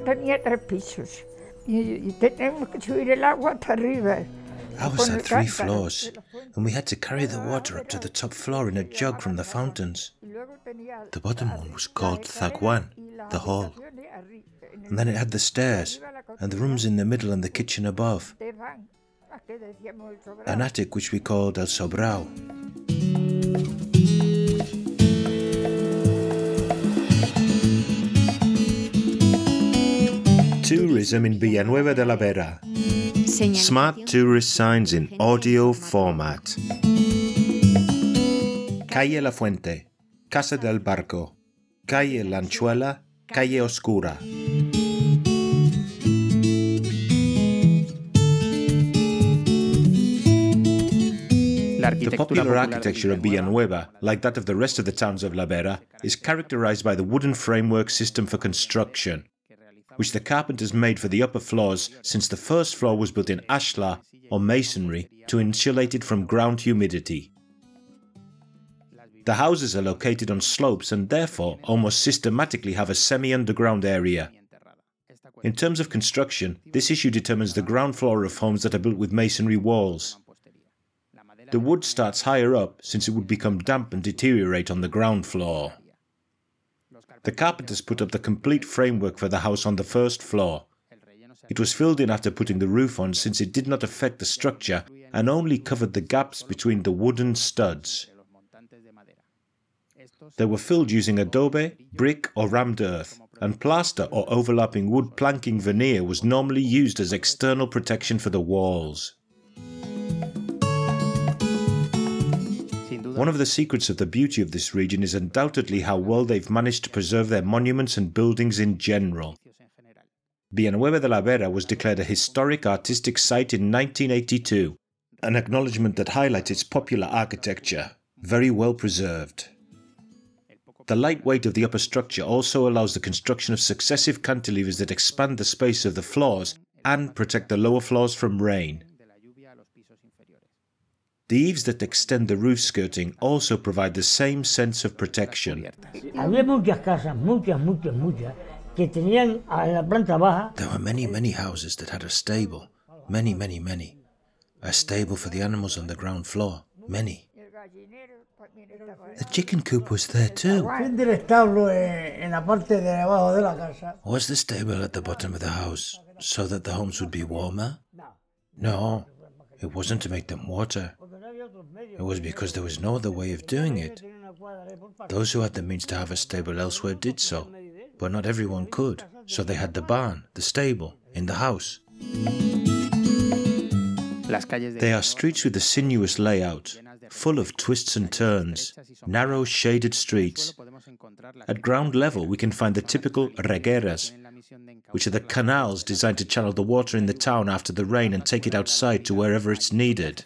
tenía tres pisos y, y teníamos que subir el agua hasta arriba. Ours had three floors, and we had to carry the water up to the top floor in a jug from the fountains. The bottom one was called zaguán, the hall. And then it had the stairs, and the rooms in the middle and the kitchen above. An attic which we called El Sobrao. Tourism in Villanueva de la Vera. Smart tourist signs in audio format. Calle La Fuente, Casa del Barco, Calle Lanchuela, Calle Oscura. The popular architecture of Villanueva, like that of the rest of the towns of La Vera, is characterized by the wooden framework system for construction, which the carpenters made for the upper floors since the first floor was built in ashlar or masonry to insulate it from ground humidity. The houses are located on slopes and therefore almost systematically have a semi underground area. In terms of construction, this issue determines the ground floor of homes that are built with masonry walls. The wood starts higher up since it would become damp and deteriorate on the ground floor. The carpenters put up the complete framework for the house on the first floor. It was filled in after putting the roof on since it did not affect the structure and only covered the gaps between the wooden studs. They were filled using adobe, brick, or rammed earth, and plaster or overlapping wood planking veneer was normally used as external protection for the walls. One of the secrets of the beauty of this region is undoubtedly how well they've managed to preserve their monuments and buildings in general. Villanueva de la Vera was declared a historic artistic site in 1982, an acknowledgement that highlights its popular architecture, very well preserved. The light weight of the upper structure also allows the construction of successive cantilevers that expand the space of the floors and protect the lower floors from rain. The eaves that extend the roof skirting also provide the same sense of protection. There were many, many houses that had a stable. Many, many, many. A stable for the animals on the ground floor. Many. The chicken coop was there too. Fin del establo eh, en la parte de abajo de la casa. Was the stable at the bottom of the house so that the homes would be warmer? No, it wasn't to make them water. It was because there was no other way of doing it. Those who had the means to have a stable elsewhere did so, but not everyone could, so they had the barn, the stable, in the house. They are streets with a sinuous layout, full of twists and turns, narrow shaded streets. At ground level, we can find the typical regueras, which are the canals designed to channel the water in the town after the rain and take it outside to wherever it's needed.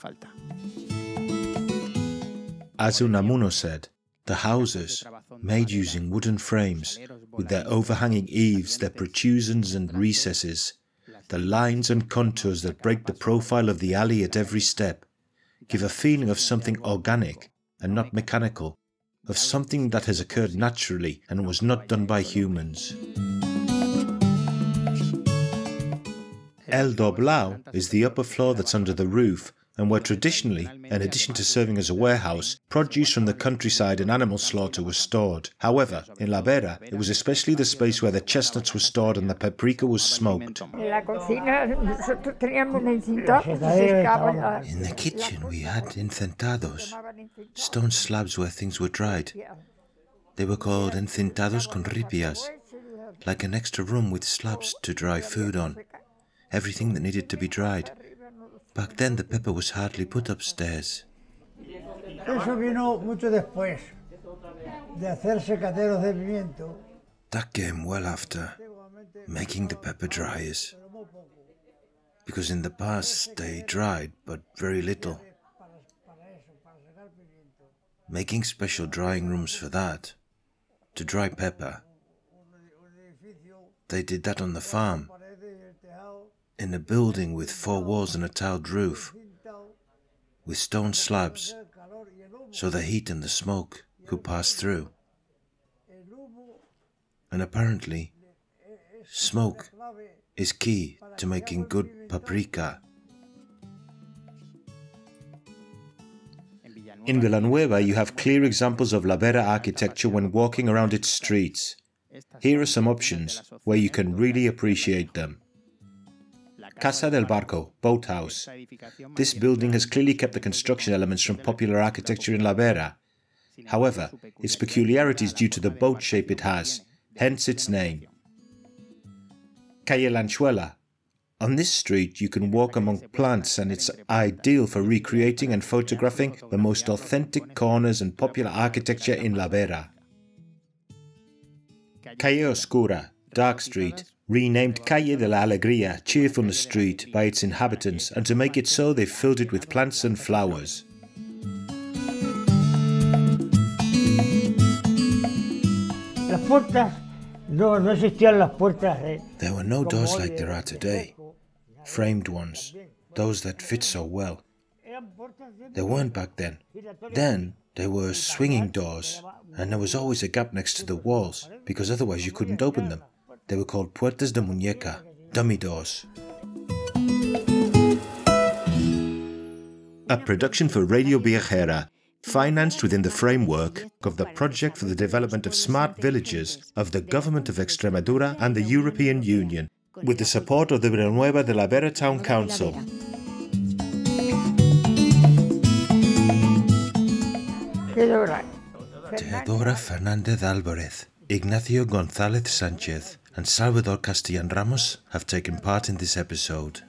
As Unamuno said, the houses, made using wooden frames, with their overhanging eaves, their protrusions and recesses, the lines and contours that break the profile of the alley at every step, give a feeling of something organic and not mechanical, of something that has occurred naturally and was not done by humans. El Doblao is the upper floor that's under the roof and where traditionally, in addition to serving as a warehouse, produce from the countryside and animal slaughter was stored. However, in La Vera, it was especially the space where the chestnuts were stored and the paprika was smoked. In the kitchen, we had encentados, stone slabs where things were dried. They were called encintados con ripias, like an extra room with slabs to dry food on, everything that needed to be dried. Back then, the pepper was hardly put upstairs. Eso vino mucho después de hacer secaderos de pimiento. That came well after making the pepper dryers. Because in the past they dried, but very little. Making special drying rooms for that, to dry pepper. They did that on the farm in a building with four walls and a tiled roof, with stone slabs, so the heat and the smoke could pass through. And apparently, Smoke is key to making good paprika. In Villanueva, you have clear examples of La Vera architecture when walking around its streets. Here are some options where you can really appreciate them. Casa del Barco, boathouse. This building has clearly kept the construction elements from popular architecture in La Vera. However, its peculiarity is due to the boat shape it has, hence its name. Calle Lanchuela, on this street, you can walk among plants, and it's ideal for recreating and photographing the most authentic corners and popular architecture in La Vera. Calle Oscura, Dark Street, renamed Calle de la Alegría, Cheerfulness Street, by its inhabitants, and to make it so, they filled it with plants and flowers. Las puertas, no, no existían las puertas. There were no doors like there are today, framed ones, those that fit so well. eran puertas de There weren't back then. Then there were swinging doors, and there was always a gap next to the walls because otherwise you couldn't open them. They were called puertas de muñeca, dummy doors. A production for Radio Viajera, financed within the framework of the Project for the Development of Smart Villages of the Government of Extremadura and the European Union, with the support of the Villanueva de la Vera Town Council. Teodora. Fernandez Alvarez, Ignacio González Sánchez, and Salvador Castellan Ramos have taken part in this episode.